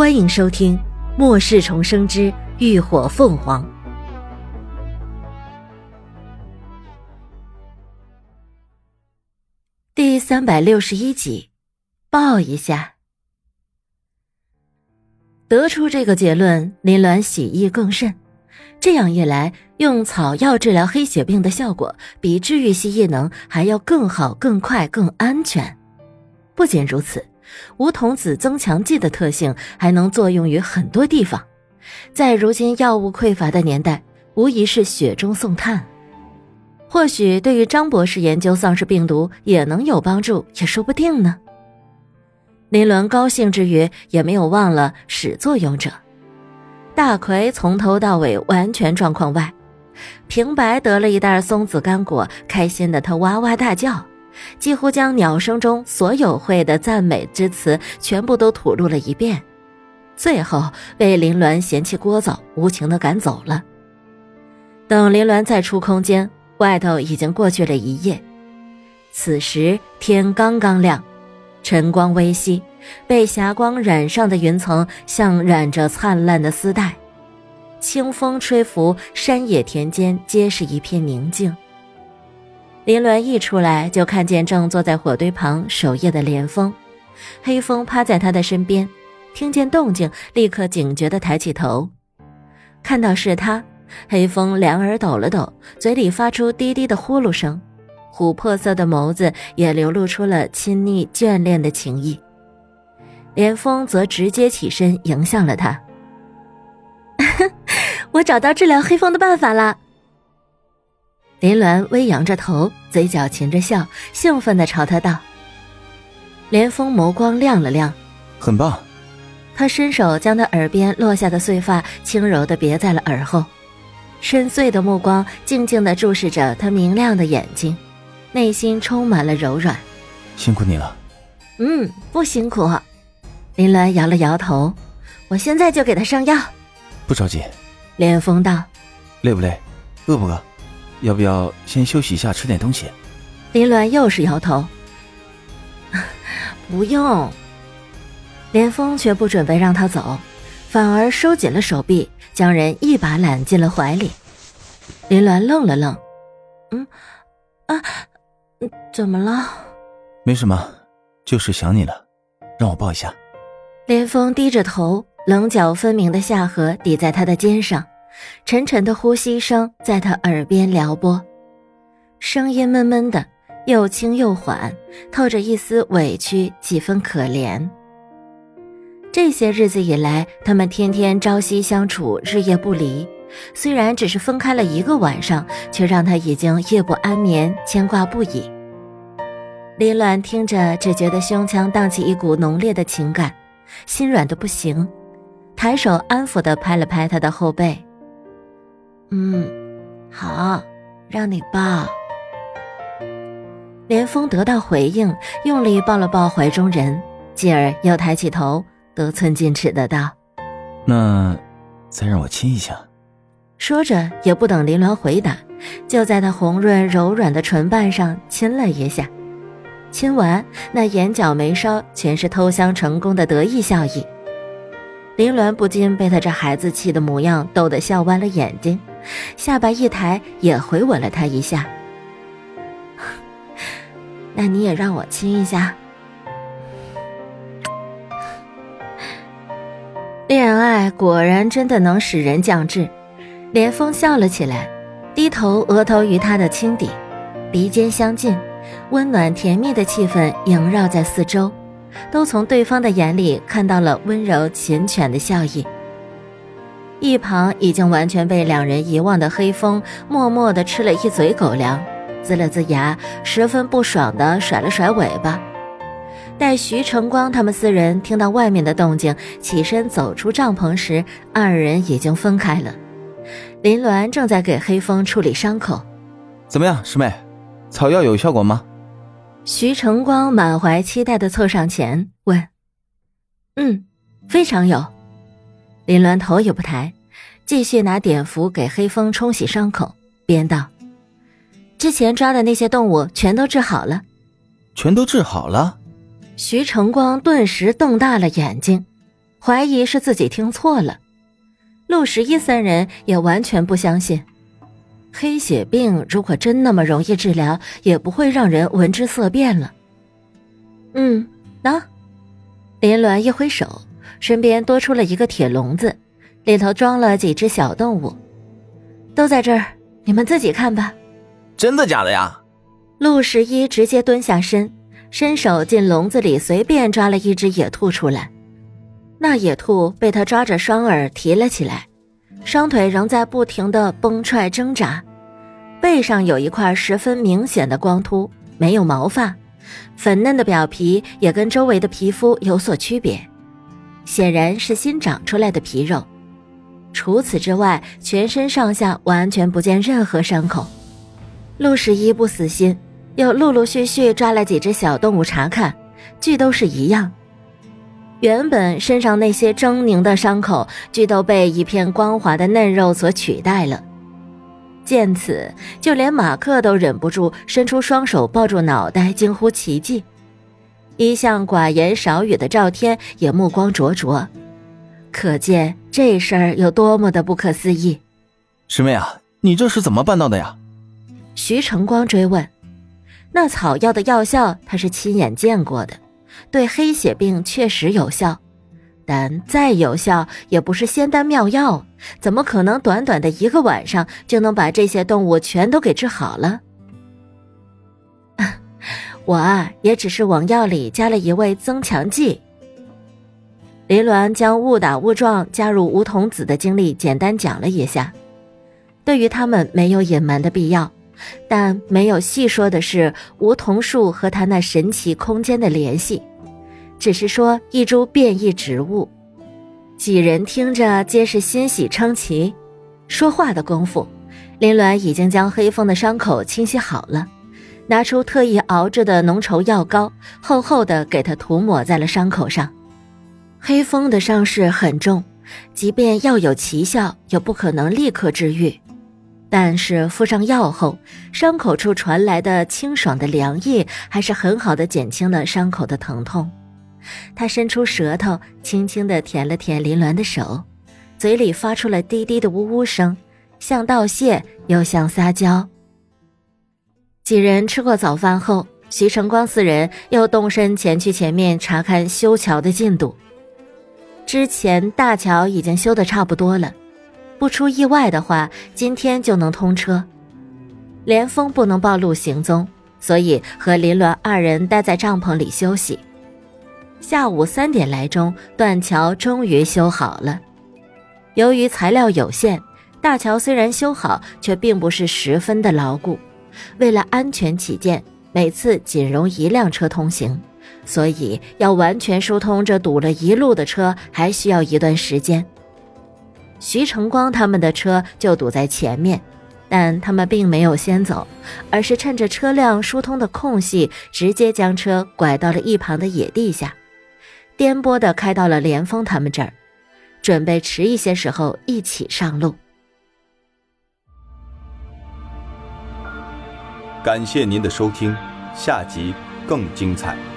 欢迎收听《末世重生之浴火凤凰》第三百六十一集，抱一下。得出这个结论，林鸾喜意更甚。这样一来，用草药治疗黑血病的效果，比治愈系异能还要更好、更快、更安全。不仅如此。梧桐子增强剂的特性还能作用于很多地方，在如今药物匮乏的年代，无疑是雪中送炭。或许对于张博士研究丧尸病毒也能有帮助，也说不定呢。林伦高兴之余，也没有忘了始作俑者。大奎从头到尾完全状况外，平白得了一袋松子干果，开心的他哇哇大叫。几乎将鸟声中所有会的赞美之词全部都吐露了一遍，最后被林鸾嫌弃聒噪，无情的赶走了。等林鸾再出空间，外头已经过去了一夜。此时天刚刚亮，晨光微熹，被霞光染上的云层像染着灿烂的丝带，清风吹拂，山野田间皆是一片宁静。林鸾一出来，就看见正坐在火堆旁守夜的连峰。黑风趴在他的身边，听见动静，立刻警觉地抬起头，看到是他，黑风两耳抖了抖，嘴里发出低低的呼噜声，琥珀色的眸子也流露出了亲昵眷恋的情意。连峰则直接起身迎向了他：“ 我找到治疗黑风的办法了。”林鸾微扬着头，嘴角噙着笑，兴奋地朝他道：“连峰眸光亮了亮，很棒。”他伸手将他耳边落下的碎发轻柔地别在了耳后，深邃的目光静静地注视着他明亮的眼睛，内心充满了柔软。辛苦你了。嗯，不辛苦。林鸾摇了摇头，我现在就给他上药。不着急。连峰道：“累不累？饿不饿？”要不要先休息一下，吃点东西？林鸾又是摇头，不用。连峰却不准备让他走，反而收紧了手臂，将人一把揽进了怀里。林鸾愣了愣，嗯，啊，怎么了？没什么，就是想你了，让我抱一下。连峰低着头，棱角分明的下颌抵在他的肩上。沉沉的呼吸声在他耳边撩拨，声音闷闷的，又轻又缓，透着一丝委屈，几分可怜。这些日子以来，他们天天朝夕相处，日夜不离。虽然只是分开了一个晚上，却让他已经夜不安眠，牵挂不已。林鸾听着，只觉得胸腔荡起一股浓烈的情感，心软的不行，抬手安抚地拍了拍他的后背。嗯，好，让你抱。连峰得到回应，用力抱了抱怀中人，继而又抬起头，得寸进尺的道：“那，再让我亲一下。”说着，也不等林鸾回答，就在他红润柔软的唇瓣上亲了一下。亲完，那眼角眉梢全是偷香成功的得意笑意。林鸾不禁被他这孩子气的模样逗得笑弯了眼睛。下巴一抬，也回吻了他一下。那你也让我亲一下。恋爱果然真的能使人降智。连峰笑了起来，低头额头与他的轻抵，鼻尖相近，温暖甜蜜的气氛萦绕在四周，都从对方的眼里看到了温柔缱绻的笑意。一旁已经完全被两人遗忘的黑风，默默地吃了一嘴狗粮，呲了呲牙，十分不爽地甩了甩尾巴。待徐成光他们四人听到外面的动静，起身走出帐篷时，二人已经分开了。林鸾正在给黑风处理伤口。怎么样，师妹，草药有效果吗？徐成光满怀期待地凑上前问：“嗯，非常有。”林鸾头也不抬，继续拿碘伏给黑风冲洗伤口，边道：“之前抓的那些动物全都治好了，全都治好了。”徐成光顿时瞪大了眼睛：“怀疑是自己听错了。陆十一三人也完全不相信，黑血病如果真那么容易治疗，也不会让人闻之色变了。嗯，喏，林鸾一挥手，身边多出了一个铁笼子，里头装了几只小动物，都在这儿，你们自己看吧。真的假的呀？陆十一直接蹲下身，伸手进笼子里，随便抓了一只野兔出来。那野兔被他抓着双耳提了起来，双腿仍在不停的蹦踹挣扎，背上有一块十分明显的光秃，没有毛发，粉嫩的表皮也跟周围的皮肤有所区别，显然是新长出来的皮肉。除此之外，全身上下完全不见任何伤口。陆十一不死心，又陆陆续续抓了几只小动物查看，俱都是一样。原本身上那些狰狞的伤口，俱都被一片光滑的嫩肉所取代了。见此，就连马克都忍不住伸出双手抱住脑袋，惊呼奇迹。一向寡言少语的赵天也目光灼灼，可见这事儿有多么的不可思议。师妹啊，你这是怎么办到的呀？徐成光追问：“那草药的药效，他是亲眼见过的。”对黑血病确实有效，但再有效也不是仙丹妙药，怎么可能短短的一个晚上就能把这些动物全都给治好了？我啊，也只是往药里加了一味增强剂。林鸾将误打误撞加入梧桐子的经历简单讲了一下，对于他们没有隐瞒的必要。但没有细说的是梧桐树和他那神奇空间的联系，只是说一株变异植物。几人听着皆是欣喜称奇。说话的功夫，林鸾已经将黑风的伤口清洗好了，拿出特意熬制的浓稠药膏，厚厚的给他涂抹在了伤口上。黑风的伤势很重，即便药有奇效，也不可能立刻治愈。但是敷上药后，伤口处传来的清爽的凉意，还是很好的减轻了伤口的疼痛。他伸出舌头，轻轻地舔了舔林鸾的手，嘴里发出了低低的呜呜声，像道谢又像撒娇。几人吃过早饭后，徐成光四人又动身前去前面查看修桥的进度。之前大桥已经修得差不多了。不出意外的话，今天就能通车。连峰不能暴露行踪，所以和林鸾二人待在帐篷里休息。下午三点来钟，断桥终于修好了。由于材料有限，大桥虽然修好，却并不是十分的牢固。为了安全起见，每次仅容一辆车通行，所以要完全疏通这堵了一路的车，还需要一段时间。徐成光他们的车就堵在前面，但他们并没有先走，而是趁着车辆疏通的空隙，直接将车拐到了一旁的野地下，颠簸的开到了连峰他们这儿，准备迟一些时候一起上路。感谢您的收听，下集更精彩。